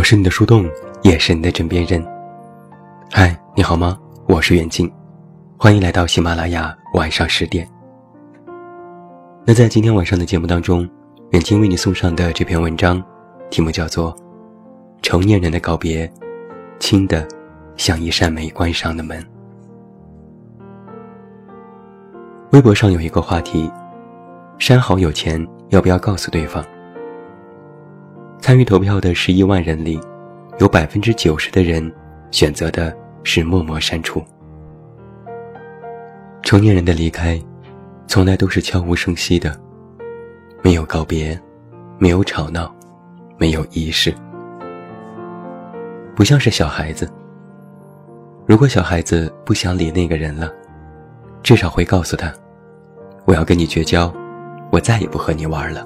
我是你的树洞，也是你的枕边人。嗨，你好吗？我是远近，欢迎来到喜马拉雅晚上十点。那在今天晚上的节目当中，远近为你送上的这篇文章，题目叫做《成年人的告别》，轻的像一扇没关上的门。微博上有一个话题：删好友前要不要告诉对方？参与投票的十一万人里，有百分之九十的人选择的是默默删除。成年人的离开，从来都是悄无声息的，没有告别，没有吵闹，没有仪式，不像是小孩子。如果小孩子不想理那个人了，至少会告诉他：“我要跟你绝交，我再也不和你玩了。”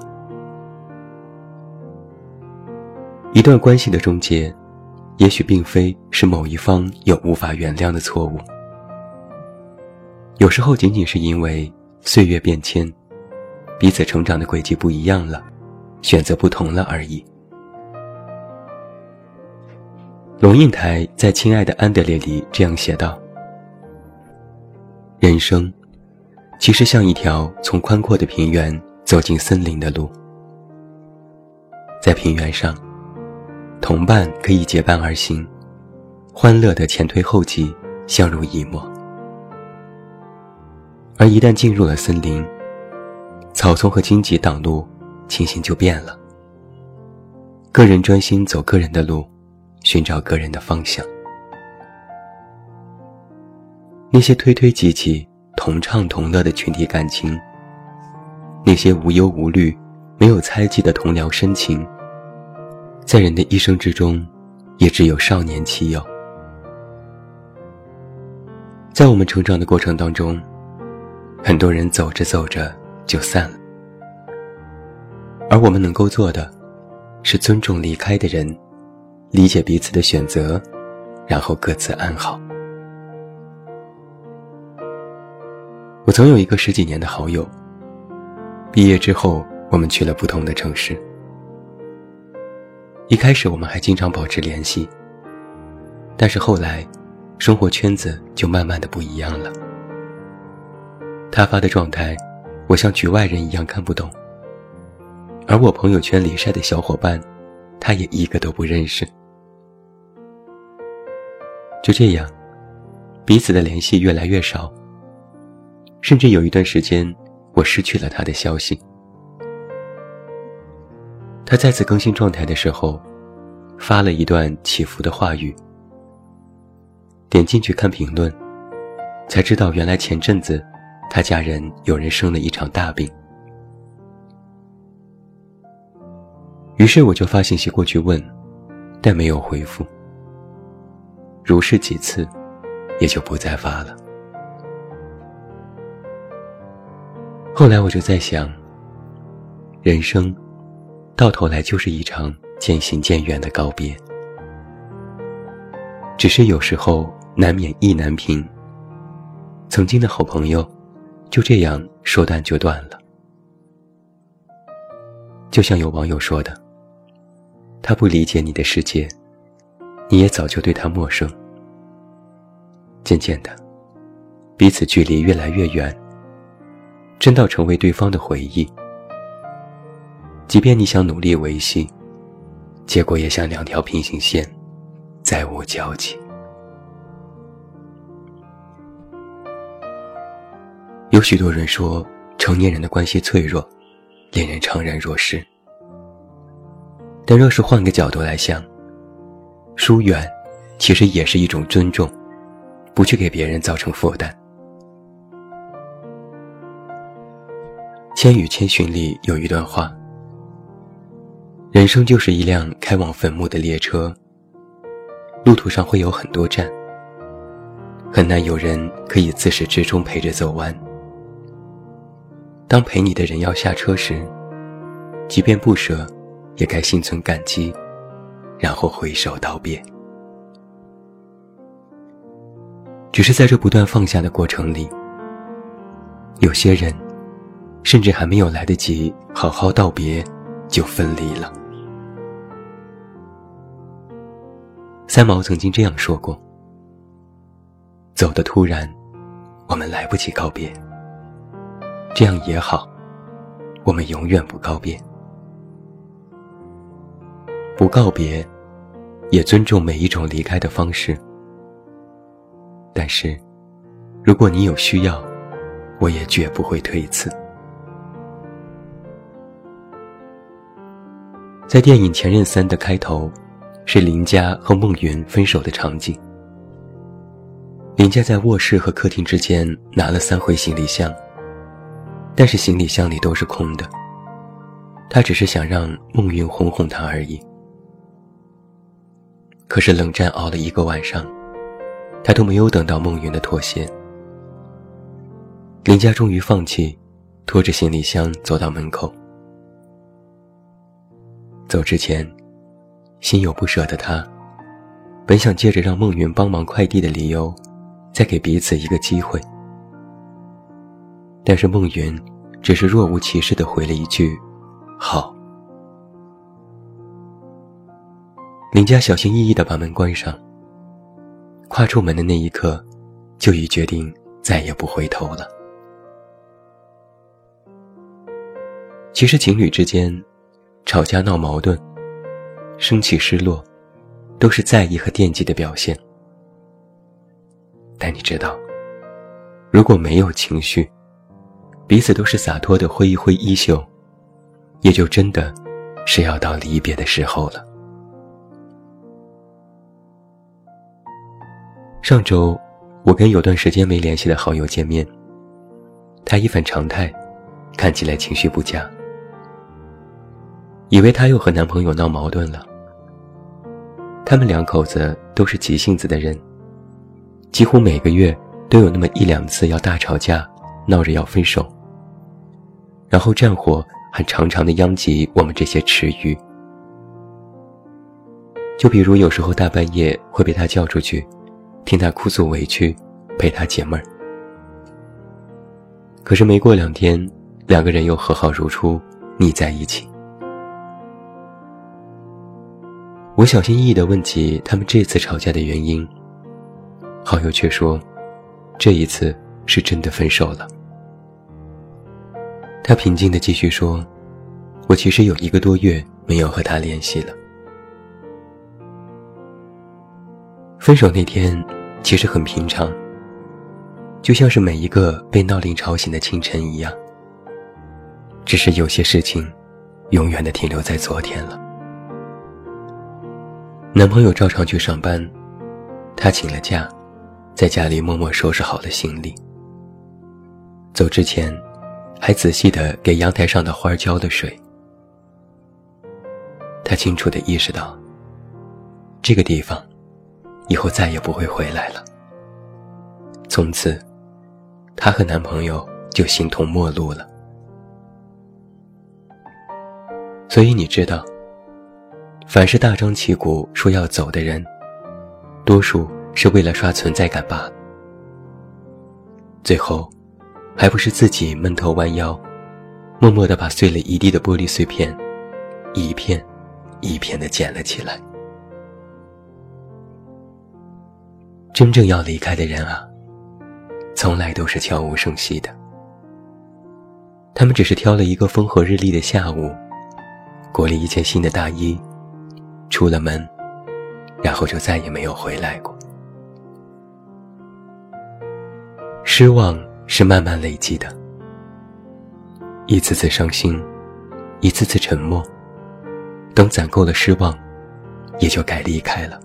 一段关系的终结，也许并非是某一方有无法原谅的错误，有时候仅仅是因为岁月变迁，彼此成长的轨迹不一样了，选择不同了而已。龙应台在《亲爱的安德烈》里这样写道：“人生，其实像一条从宽阔的平原走进森林的路，在平原上。”同伴可以结伴而行，欢乐的前推后继，相濡以沫。而一旦进入了森林，草丛和荆棘挡路，情形就变了。个人专心走个人的路，寻找个人的方向。那些推推挤挤、同唱同乐的群体感情，那些无忧无虑、没有猜忌的同僚深情。在人的一生之中，也只有少年期有。在我们成长的过程当中，很多人走着走着就散了，而我们能够做的，是尊重离开的人，理解彼此的选择，然后各自安好。我曾有一个十几年的好友，毕业之后，我们去了不同的城市。一开始我们还经常保持联系，但是后来，生活圈子就慢慢的不一样了。他发的状态，我像局外人一样看不懂；而我朋友圈里晒的小伙伴，他也一个都不认识。就这样，彼此的联系越来越少，甚至有一段时间，我失去了他的消息。他再次更新状态的时候，发了一段起伏的话语。点进去看评论，才知道原来前阵子他家人有人生了一场大病。于是我就发信息过去问，但没有回复。如是几次，也就不再发了。后来我就在想，人生。到头来就是一场渐行渐远的告别，只是有时候难免意难平。曾经的好朋友，就这样说断就断了。就像有网友说的：“他不理解你的世界，你也早就对他陌生。渐渐的，彼此距离越来越远，真到成为对方的回忆。”即便你想努力维系，结果也像两条平行线，再无交集。有许多人说，成年人的关系脆弱，令人怅然若失。但若是换个角度来想，疏远其实也是一种尊重，不去给别人造成负担。《千与千寻》里有一段话。人生就是一辆开往坟墓的列车，路途上会有很多站，很难有人可以自始至终陪着走完。当陪你的人要下车时，即便不舍，也该心存感激，然后挥手道别。只是在这不断放下的过程里，有些人，甚至还没有来得及好好道别，就分离了。三毛曾经这样说过：“走的突然，我们来不及告别。这样也好，我们永远不告别。不告别，也尊重每一种离开的方式。但是，如果你有需要，我也绝不会推辞。”在电影《前任三》的开头。是林佳和孟云分手的场景。林佳在卧室和客厅之间拿了三回行李箱，但是行李箱里都是空的。他只是想让孟云哄哄他而已。可是冷战熬了一个晚上，他都没有等到孟云的妥协。林佳终于放弃，拖着行李箱走到门口。走之前。心有不舍的他，本想借着让孟云帮忙快递的理由，再给彼此一个机会。但是孟云只是若无其事的回了一句：“好。”林佳小心翼翼的把门关上。跨出门的那一刻，就已决定再也不回头了。其实情侣之间，吵架闹矛盾。生气、失落，都是在意和惦记的表现。但你知道，如果没有情绪，彼此都是洒脱的挥一挥衣袖，也就真的是要到离别的时候了。上周，我跟有段时间没联系的好友见面，他一反常态，看起来情绪不佳。以为她又和男朋友闹矛盾了。他们两口子都是急性子的人，几乎每个月都有那么一两次要大吵架，闹着要分手。然后战火还常常的殃及我们这些池鱼。就比如有时候大半夜会被他叫出去，听他哭诉委屈，陪他解闷儿。可是没过两天，两个人又和好如初，腻在一起。我小心翼翼地问起他们这次吵架的原因，好友却说，这一次是真的分手了。他平静地继续说：“我其实有一个多月没有和他联系了。分手那天其实很平常，就像是每一个被闹铃吵醒的清晨一样。只是有些事情，永远的停留在昨天了。”男朋友照常去上班，她请了假，在家里默默收拾好了行李。走之前，还仔细的给阳台上的花浇了水。她清楚的意识到，这个地方，以后再也不会回来了。从此，她和男朋友就形同陌路了。所以你知道。凡是大张旗鼓说要走的人，多数是为了刷存在感罢了。最后，还不是自己闷头弯腰，默默地把碎了一地的玻璃碎片，一片一片地捡了起来。真正要离开的人啊，从来都是悄无声息的。他们只是挑了一个风和日丽的下午，裹了一件新的大衣。出了门，然后就再也没有回来过。失望是慢慢累积的，一次次伤心，一次次沉默，等攒够了失望，也就该离开了。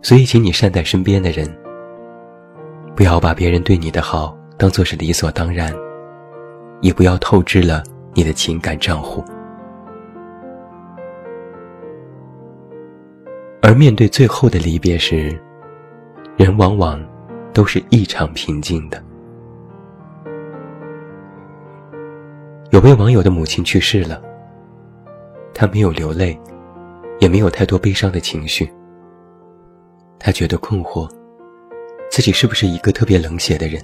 所以，请你善待身边的人，不要把别人对你的好当做是理所当然，也不要透支了你的情感账户。而面对最后的离别时，人往往都是异常平静的。有位网友的母亲去世了，他没有流泪，也没有太多悲伤的情绪。他觉得困惑，自己是不是一个特别冷血的人？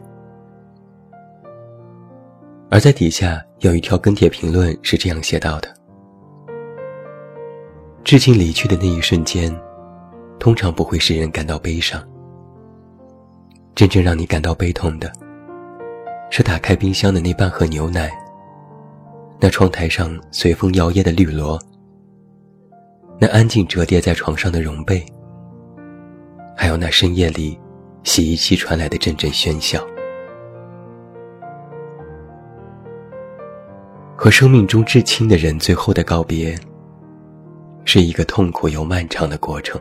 而在底下有一条跟帖评论是这样写到的。至亲离去的那一瞬间，通常不会使人感到悲伤。真正让你感到悲痛的，是打开冰箱的那半盒牛奶，那窗台上随风摇曳的绿萝，那安静折叠在床上的绒被，还有那深夜里洗衣机传来的阵阵喧嚣。和生命中至亲的人最后的告别，是一个痛苦又漫长的过程。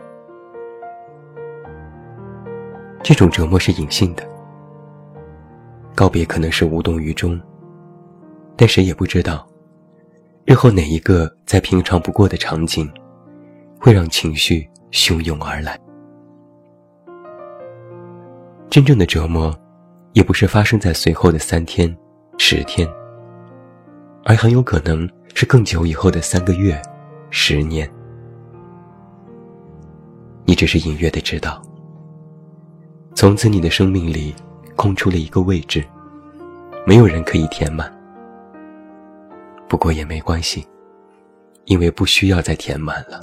这种折磨是隐性的，告别可能是无动于衷，但谁也不知道，日后哪一个再平常不过的场景，会让情绪汹涌而来。真正的折磨，也不是发生在随后的三天、十天。而很有可能是更久以后的三个月、十年，你只是隐约的知道，从此你的生命里空出了一个位置，没有人可以填满。不过也没关系，因为不需要再填满了。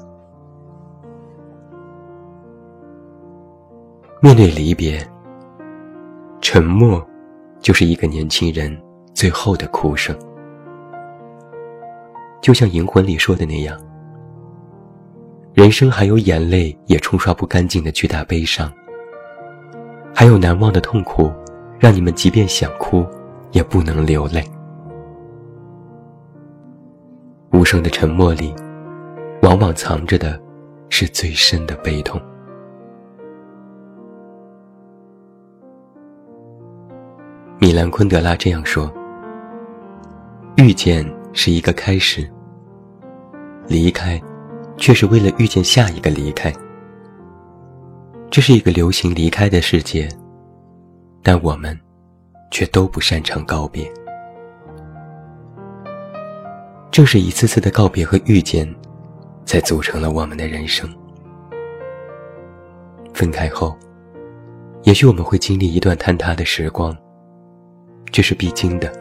面对离别，沉默，就是一个年轻人最后的哭声。就像《银魂》里说的那样，人生还有眼泪也冲刷不干净的巨大悲伤，还有难忘的痛苦，让你们即便想哭，也不能流泪。无声的沉默里，往往藏着的，是最深的悲痛。米兰昆德拉这样说：“遇见是一个开始。”离开，却是为了遇见下一个离开。这是一个流行离开的世界，但我们却都不擅长告别。正是一次次的告别和遇见，才组成了我们的人生。分开后，也许我们会经历一段坍塌的时光，这是必经的，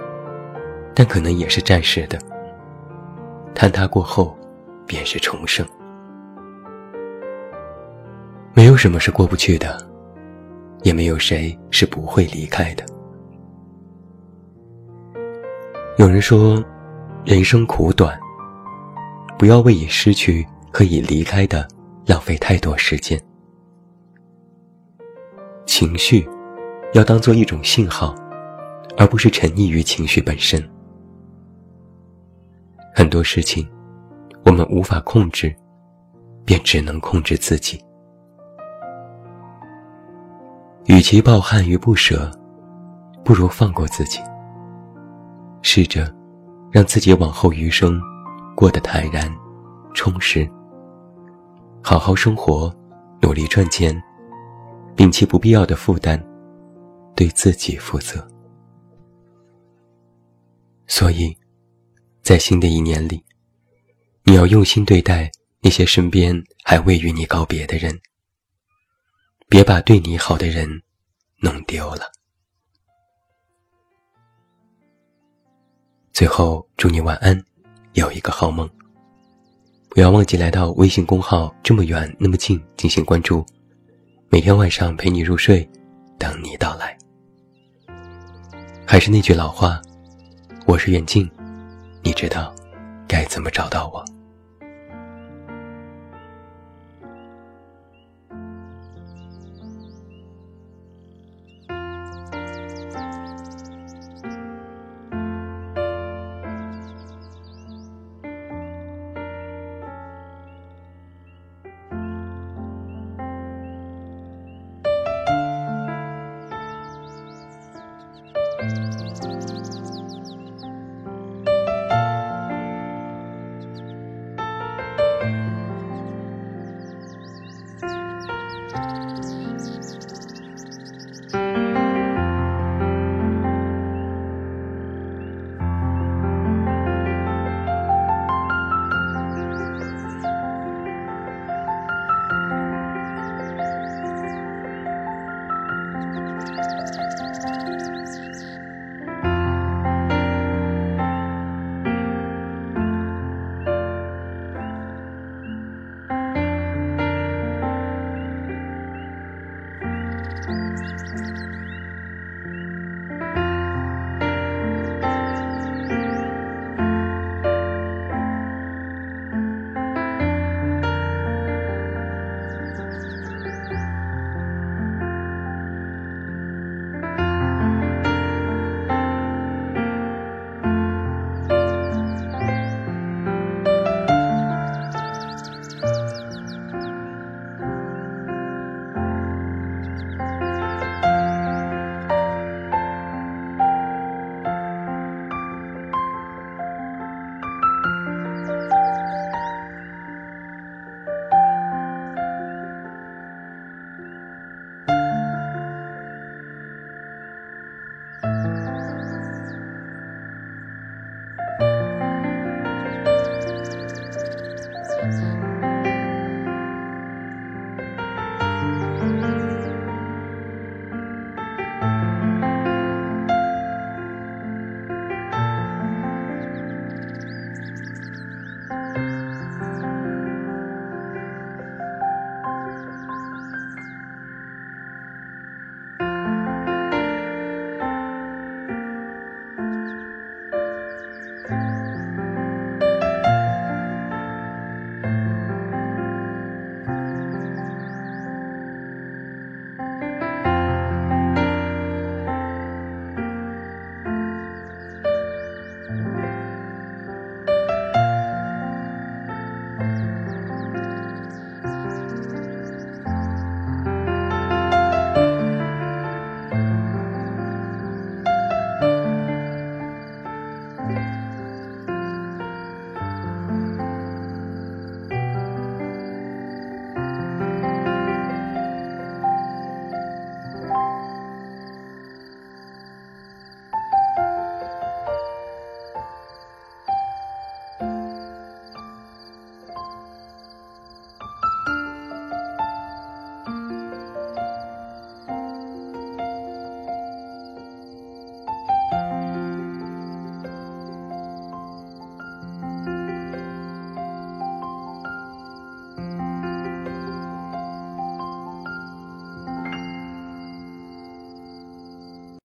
但可能也是暂时的。坍塌过后。便是重生。有什么是过不去的，也没有谁是不会离开的。有人说，人生苦短，不要为已失去和已离开的浪费太多时间。情绪要当做一种信号，而不是沉溺于情绪本身。很多事情。我们无法控制，便只能控制自己。与其抱憾与不舍，不如放过自己。试着让自己往后余生过得坦然、充实。好好生活，努力赚钱，摒弃不必要的负担，对自己负责。所以，在新的一年里。你要用心对待那些身边还未与你告别的人，别把对你好的人弄丢了。最后，祝你晚安，有一个好梦。不要忘记来到微信公号“这么远那么近”进行关注，每天晚上陪你入睡，等你到来。还是那句老话，我是远近，你知道该怎么找到我。